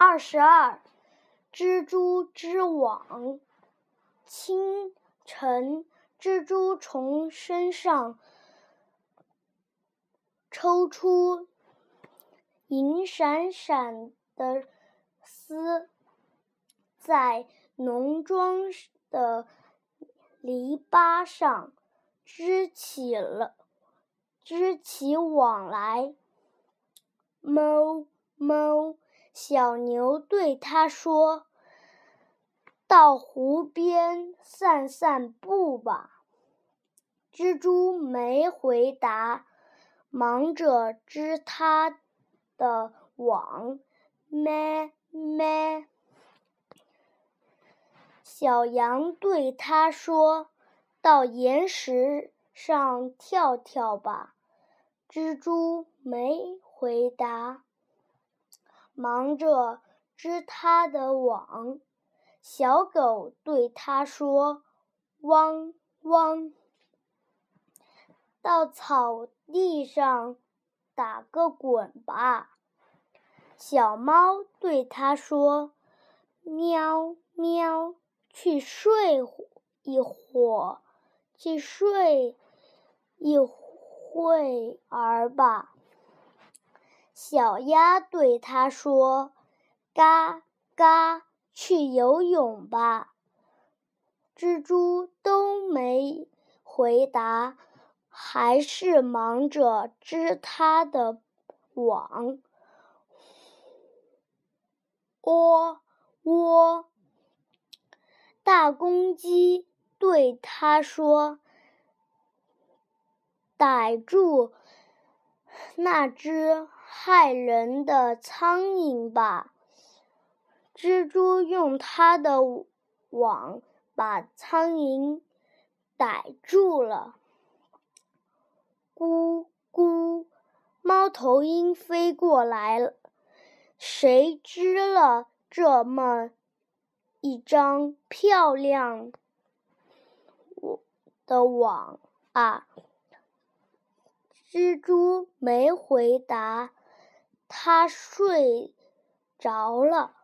二十二，蜘蛛织网。清晨，蜘蛛从身上抽出银闪闪的丝，在农庄的篱笆上织起了织起网来。哞哞，小牛对它说：“到湖边散散步吧。”蜘蛛没回答，忙着织它的网。咩咩，小羊对它说：“到岩石上跳跳吧。”蜘蛛没。回答，忙着织它的网。小狗对它说：“汪汪，到草地上打个滚吧。”小猫对它说：“喵喵，去睡一会儿，去睡一会儿吧。”小鸭对它说：“嘎嘎，去游泳吧。”蜘蛛都没回答，还是忙着织它的网。喔喔，大公鸡对它说：“逮住那只。”害人的苍蝇吧！蜘蛛用它的网把苍蝇逮住了。咕咕，猫头鹰飞过来了。谁织了这么一张漂亮的网啊？蜘蛛没回答。他睡着了。